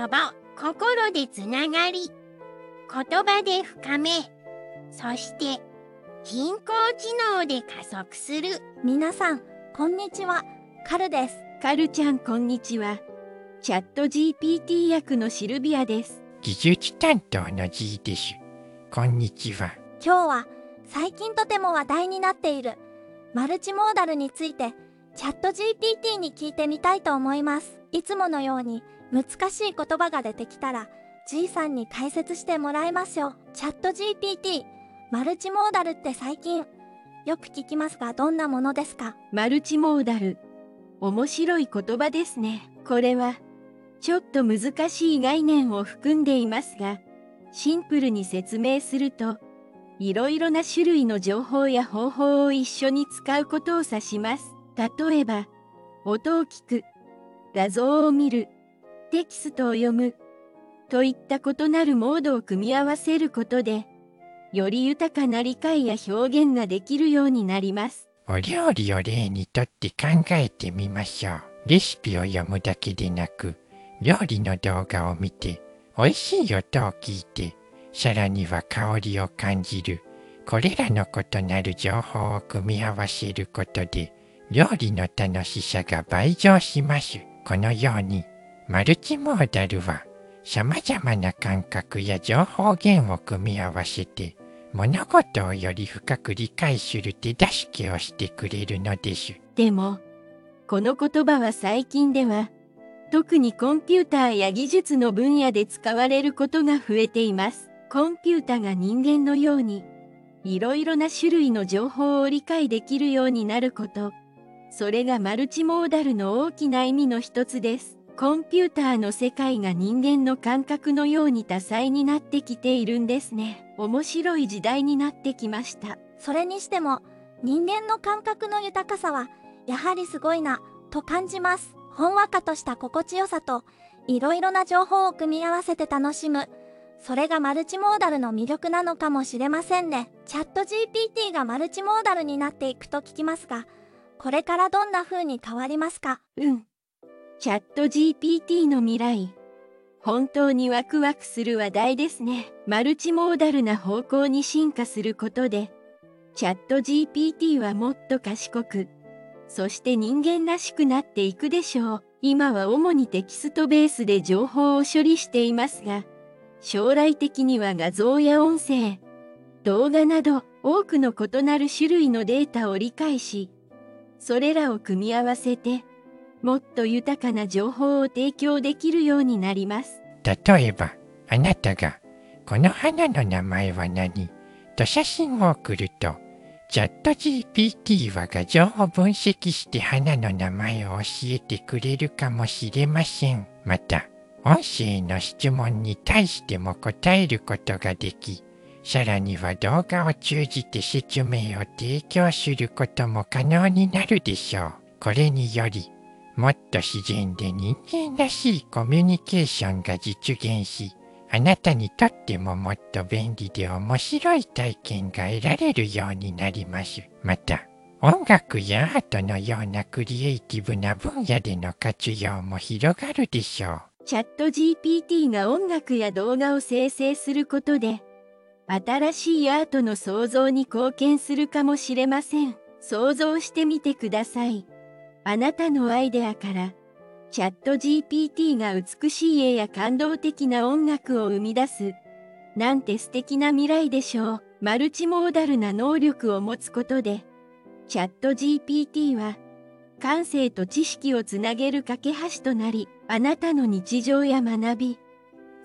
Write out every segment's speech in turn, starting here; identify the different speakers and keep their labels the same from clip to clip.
Speaker 1: 遊ぼう心でつながり言葉で深めそして人工知能で加速する。
Speaker 2: 皆さんこんにちは。カルです。
Speaker 3: カルちゃんこんにちは。チャット GPT 役のシルビアです。
Speaker 4: 技術担当の G です。こんにちは。
Speaker 2: 今日は最近とても話題になっているマルチモーダルについてチャット GPT に聞いてみたいと思いますいつものように難しい言葉が出てきたら G さんに解説してもらいましょう。チャット GPT マルチモーダルって最近よく聞きますがどんなものですか？
Speaker 3: マルチモーダル。面白い言葉ですね。これはちょっと難しい概念を含んでいますがシンプルに説明するといろいろな種類の情報や方法を一緒に使うことを指します。例えば音を聞く。画像を見る。テキストを読む。といった異なるモードを組み合わせることでより豊かな理解や表現ができるようになります。
Speaker 4: お料理を例にとって考えてみましょう。レシピを読むだけでなく料理の動画を見て美味しい音を聞いてさらには香りを感じるこれらの異なる情報を組み合わせることで料理の楽しさが倍増します。このようにマルチモーダルは様々な感覚や情報源を組み合わせて物事をより深く理解する手助けをしてくれるのです。
Speaker 3: でもこの言葉は最近では特にコンピューターや技術の分野で使われることが増えています。コンピュータが人間のようにいろいろな種類の情報を理解できるようになること。それがマルチモーダルの大きな意味の一つです。コンピューターの世界が人間の感覚のように多彩になってきているんですね。面白い時代になってきました。
Speaker 2: それにしても人間の感覚の豊かさはやはりすごいなと感じます。ほんわかとした心地よさといろいろな情報を組み合わせて楽しむ。それがマルチモーダルの魅力なのかもしれませんね。チャット GPT がマルチモーダルになっていくと聞きますがこれからどんな風に変わりますか？
Speaker 3: うん。チャット GPT の未来。本当にワクワクする話題ですね。マルチモーダルな方向に進化することでチャット GPT はもっと賢くそして人間らしくなっていくでしょう。今は主にテキストベースで情報を処理していますが将来的には画像や音声動画など多くの異なる種類のデータを理解しそれらを組み合わせてもっと豊かな情報を提供できるようになります
Speaker 4: 例えばあなたが「この花の名前は何?」と写真を送るとチャット GPT は画像を分析して花の名前を教えてくれるかもしれませんまた音声の質問に対しても答えることができさらには動画を通じて説明を提供することも可能になるでしょう。これによりもっと自然で人間らしいコミュニケーションが実現しあなたにとってももっと便利で面白い体験が得られるようになります。また音楽やアートのようなクリエイティブな分野での活用も広がるでしょう。
Speaker 3: チャット GPT が音楽や動画を生成することで新しいアートの創造に貢献するかもしれません。想像してみてください。あなたのアイデアからチャット GPT が美しい絵や感動的な音楽を生み出すなんて素敵な未来でしょう。マルチモーダルな能力を持つことでチャット GPT は感性と知識をつなげる架け橋となりあなたの日常や学び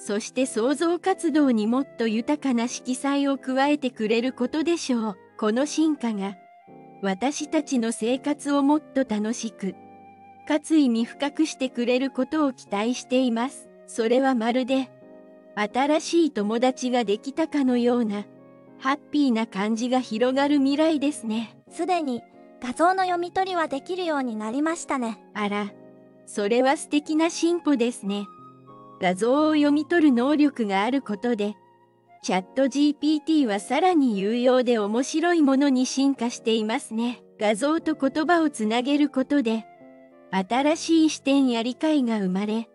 Speaker 3: そして創造活動にもっと豊かな色彩を加えてくれることでしょう。この進化が私たちの生活をもっと楽しくかつ意味深くしてくれることを期待しています。それはまるで新しい友達ができたかのようなハッピーな感じが広がる未来ですね。
Speaker 2: すでに画像の読み取りはできるようになりましたね。
Speaker 3: あらそれは素敵な進歩ですね画像を読み取る能力があることでチャット GPT はさらに有用で面白いものに進化していますね画像と言葉をつなげることで新しい視点や理解が生まれ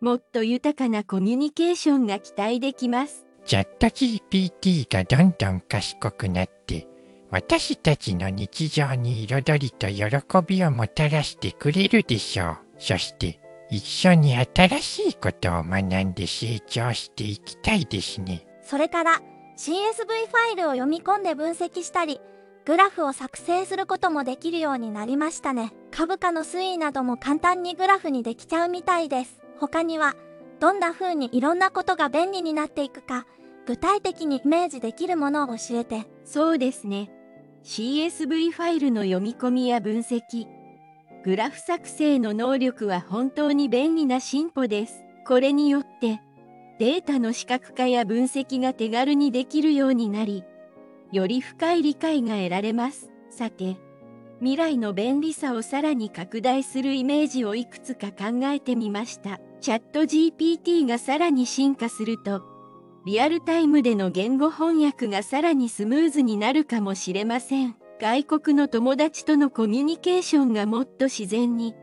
Speaker 3: もっと豊かなコミュニケーションが期待できます。
Speaker 4: チャット GPT がどんどん賢くなって、私たちの日常に彩りと喜びをもたらしてくれるでしょう。そして、一緒に新しいことを学んで成長していきたいですね。
Speaker 2: それから CSV ファイルを読み込んで分析したり、グラフを作成することもできるようになりましたね。株価の推移なども簡単にグラフにできちゃうみたいです。他には、どんな風にいろんなことが便利になっていくか、具体的にイメージできるものを教えて。
Speaker 3: そうですね。CSV ファイルの読み込みや分析、グラフ作成の能力は本当に便利な進歩です。これによって、データの視覚化や分析が手軽にできるようになり、より深い理解が得られます。さて、未来の便利さをさらに拡大するイメージをいくつか考えてみました。チャット GPT がさらに進化すると、リアルタイムでの言語翻訳がさらにスムーズになるかもしれません。外国の友達とのコミュニケーションがもっと自然に、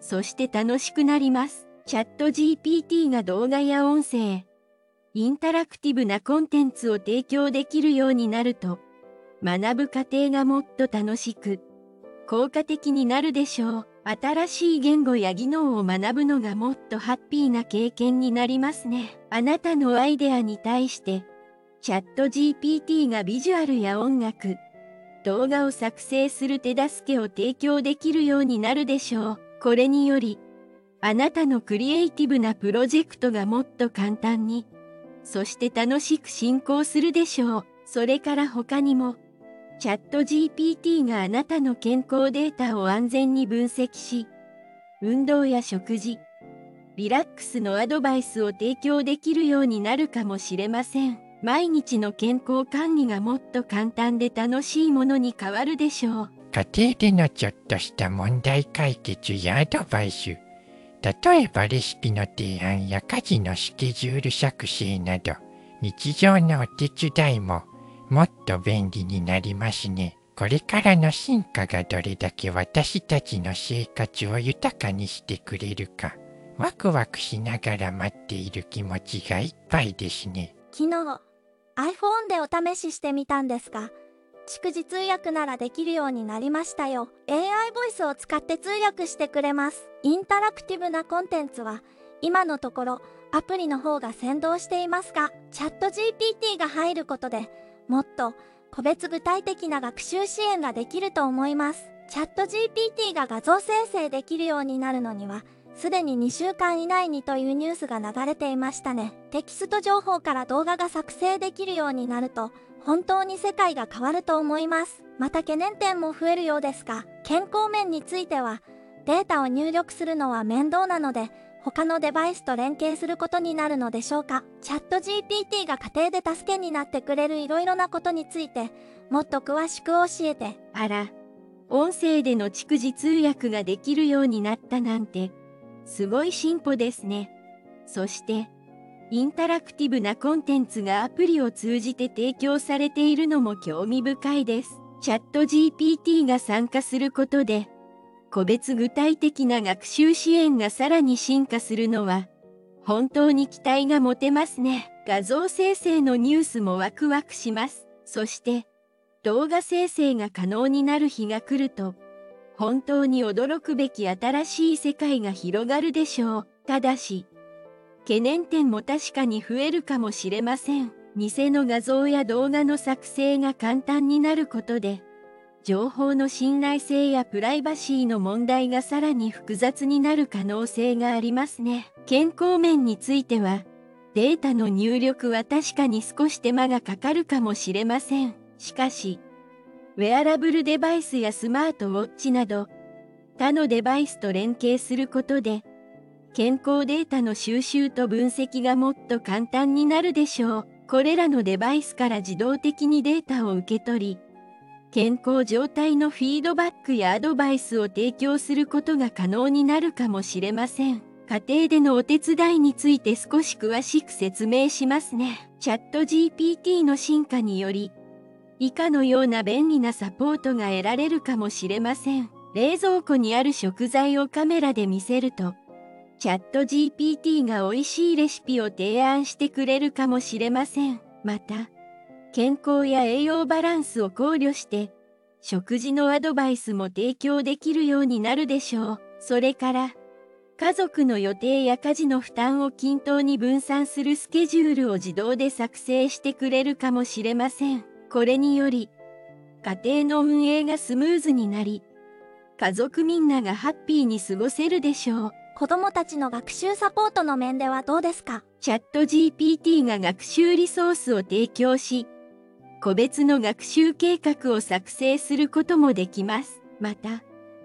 Speaker 3: そして楽しくなります。チャット GPT が動画や音声、インタラクティブなコンテンツを提供できるようになると、学ぶ過程がもっと楽しく、効果的になるでしょう。新しい言語や技能を学ぶのがもっとハッピーな経験になりますね。あなたのアイデアに対して、チャット GPT がビジュアルや音楽、動画を作成する手助けを提供できるようになるでしょう。これにより、あなたのクリエイティブなプロジェクトがもっと簡単に、そして楽しく進行するでしょう。それから他にも、チャット GPT があなたの健康データを安全に分析し、運動や食事、リラックスのアドバイスを提供できるようになるかもしれません。毎日の健康管理がもっと簡単で楽しいものに変わるでしょう。
Speaker 4: 家庭でのちょっとした問題解決やアドバイス、例えばレシピの提案や家事のスケジュール作成など、日常のお手伝いももっと便利になりますね。これからの進化がどれだけ私たちの生活を豊かにしてくれるか、ワクワクしながら待っている気持ちがいっぱいですね。
Speaker 2: 昨日 iPhone でお試ししてみたんですが逐次通訳ならできるようになりましたよ。AI ボイスを使って通訳してくれます。インタラクティブなコンテンツは今のところアプリの方が先導していますがチャット GPT が入ることでもっと個別具体的な学習支援ができると思います。チャット GPT が画像生成できるようになるのにはすでに2週間以内にというニュースが流れていましたね。テキスト情報から動画が作成できるようになると、本当に世界が変わると思います。また懸念点も増えるようですが、健康面については、データを入力するのは面倒なので、他のデバイスと連携することになるのでしょうか。チャット GPT が家庭で助けになってくれるいろいろなことについて、もっと詳しく教えて。
Speaker 3: あら、音声での逐次通訳ができるようになったなんて、すごい進歩ですね。そして、インタラクティブなコンテンツがアプリを通じて提供されているのも興味深いです。チャット GPT が参加することで、個別具体的な学習支援がさらに進化するのは、本当に期待が持てますね。画像生成のニュースもワクワクします。そして、動画生成が可能になる日が来ると、本当に驚くべき新しい世界が広がるでしょう。ただし、懸念点も確かに増えるかもしれません。偽の画像や動画の作成が簡単になることで、情報の信頼性やプライバシーの問題がさらに複雑になる可能性がありますね。健康面については、データの入力は確かに少し手間がかかるかもしれません。しかし、ウェアラブルデバイスやスマートウォッチなど、他のデバイスと連携することで、健康データの収集と分析がもっと簡単になるでしょう。これらのデバイスから自動的にデータを受け取り、健康状態のフィードバックやアドバイスを提供することが可能になるかもしれません。家庭でのお手伝いについて少し詳しく説明しますね。チャット GPT の進化により、以下のような便利なサポートが得られるかもしれません。冷蔵庫にある食材をカメラで見せると、チャット GPT が美味しいレシピを提案してくれるかもしれません。また、健康や栄養バランスを考慮して、食事のアドバイスも提供できるようになるでしょう。それから、家族の予定や家事の負担を均等に分散するスケジュールを自動で作成してくれるかもしれません。これにより、家庭の運営がスムーズになり、家族みんながハッピーに過ごせるでしょう。
Speaker 2: 子供たちの学習サポートの面ではどうですか？
Speaker 3: チャット GPT が学習リソースを提供し、個別の学習計画を作成することもできます。また、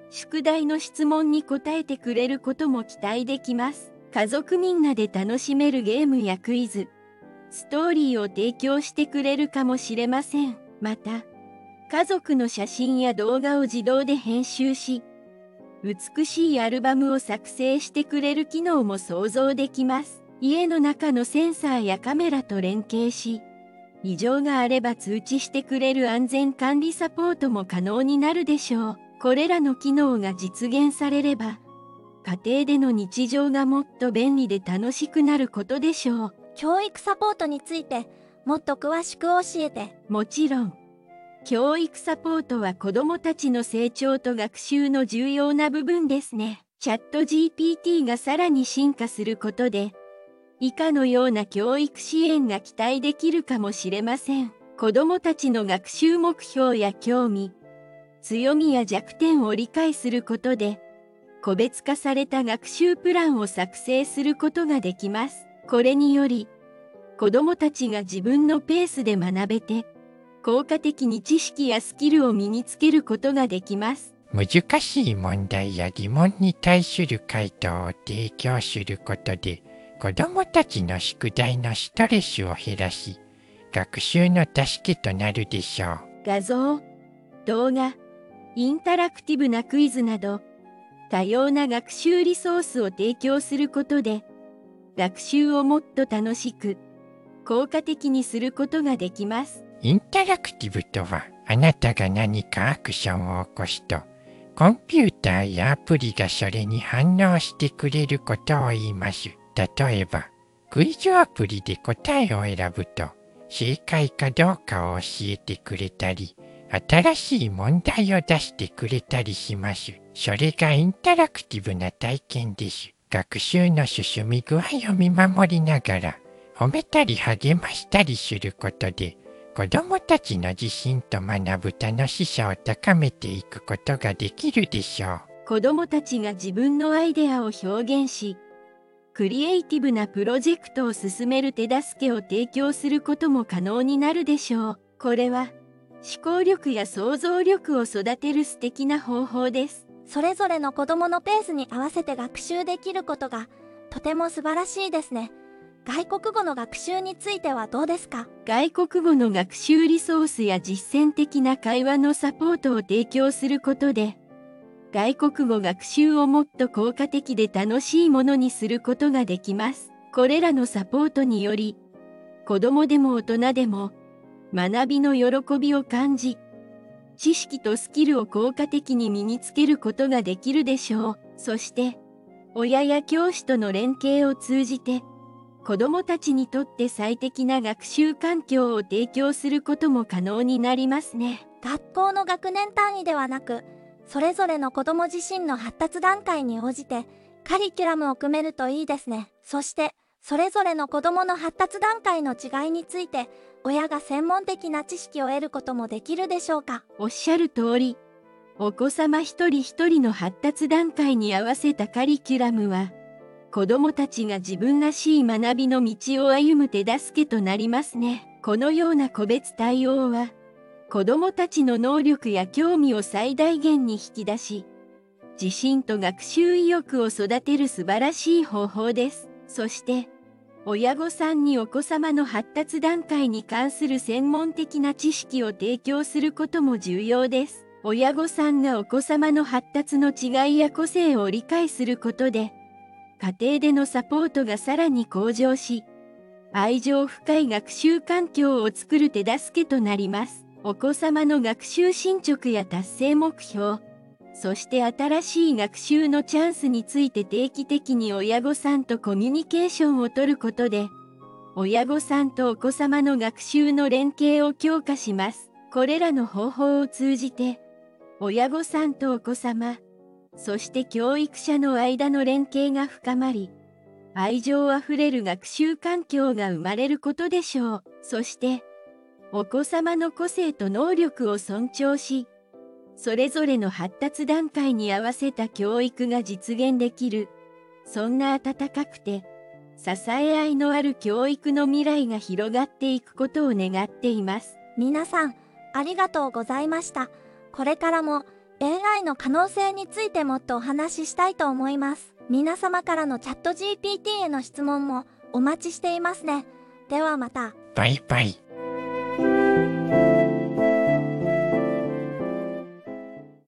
Speaker 3: 宿題の質問に答えてくれることも期待できます。家族みんなで楽しめるゲームやクイズ、ストーリーを提供してくれるかもしれません。また、家族の写真や動画を自動で編集し、美しいアルバムを作成してくれる機能も想像できます。家の中のセンサーやカメラと連携し、異常があれば通知してくれる安全管理サポートも可能になるでしょう。これらの機能が実現されれば、家庭での日常がもっと便利で楽しくなることでしょう。
Speaker 2: 教育サポートについてもっと詳しく教えて。
Speaker 3: もちろん。教育サポートは子どもたちの成長と学習の重要な部分ですね。チャット GPT がさらに進化することで、以下のような教育支援が期待できるかもしれません。子どもたちの学習目標や興味、強みや弱点を理解することで、個別化された学習プランを作成することができます。これにより、子どもたちが自分のペースで学べて、効果的に知識やスキルを身につけることができます。
Speaker 4: 難しい問題や疑問に対する回答を提供することで子どもたちの宿題のストレスを減らし学習の助けとなるでしょう
Speaker 3: 画像動画インタラクティブなクイズなど多様な学習リソースを提供することで学習をもっと楽しく効果的にすることができます
Speaker 4: インタラクティブとは、あなたが何かアクションを起こすと、コンピューターやアプリがそれに反応してくれることを言います。例えば、クイズアプリで答えを選ぶと、正解かどうかを教えてくれたり、新しい問題を出してくれたりします。それがインタラクティブな体験です。学習の進み具合を見守りながら、褒めたり励ましたりすることで、子供たちの自信と学ぶ楽しさを高めていくことができるでしょう。
Speaker 3: 子供たちが自分のアイデアを表現し、クリエイティブなプロジェクトを進める手助けを提供することも可能になるでしょう。これは思考力や想像力を育てる素敵な方法です。
Speaker 2: それぞれの子供のペースに合わせて学習できることがとても素晴らしいですね。外国語の学習についてはどうですか？
Speaker 3: 外国語の学習リソースや実践的な会話のサポートを提供することで、外国語学習をもっと効果的で楽しいものにすることができます。これらのサポートにより、子供でも大人でも学びの喜びを感じ、知識とスキルを効果的に身につけることができるでしょう。そして、親や教師との連携を通じて、子どもたちにとって最適な学習環境を提供することも可能になりますね。
Speaker 2: 学校の学年単位ではなく、それぞれの子ども自身の発達段階に応じてカリキュラムを組めるといいですね。そして、それぞれの子どもの発達段階の違いについて、親が専門的な知識を得ることもできるでしょうか？
Speaker 3: おっしゃる通り、お子様一人一人の発達段階に合わせたカリキュラムは、子供たちが自分らしい学びの道を歩む手助けとなりますね。このような個別対応は、子供たちの能力や興味を最大限に引き出し、自信と学習意欲を育てる素晴らしい方法です。そして、親御さんにお子様の発達段階に関する専門的な知識を提供することも重要です。親御さんがお子様の発達の違いや個性を理解することで、家庭でのサポートがさらに向上し、愛情深い学習環境を作る手助けとなります。お子様の学習進捗や達成目標、そして新しい学習のチャンスについて定期的に親御さんとコミュニケーションをとることで、親御さんとお子様の学習の連携を強化します。これらの方法を通じて、親御さんとお子様、そして教育者の間の連携が深まり、愛情あふれる学習環境が生まれることでしょう。そして、お子様の個性と能力を尊重し、それぞれの発達段階に合わせた教育が実現できる、そんな温かくて、支え合いのある教育の未来が広がっていくことを願っています。
Speaker 2: 皆さん、ありがとうございました。これからも AI の可能性についてもっとお話ししたいと思います。皆様からのチャット GPT への質問もお待ちしていますね。ではまた。
Speaker 4: バイバイ。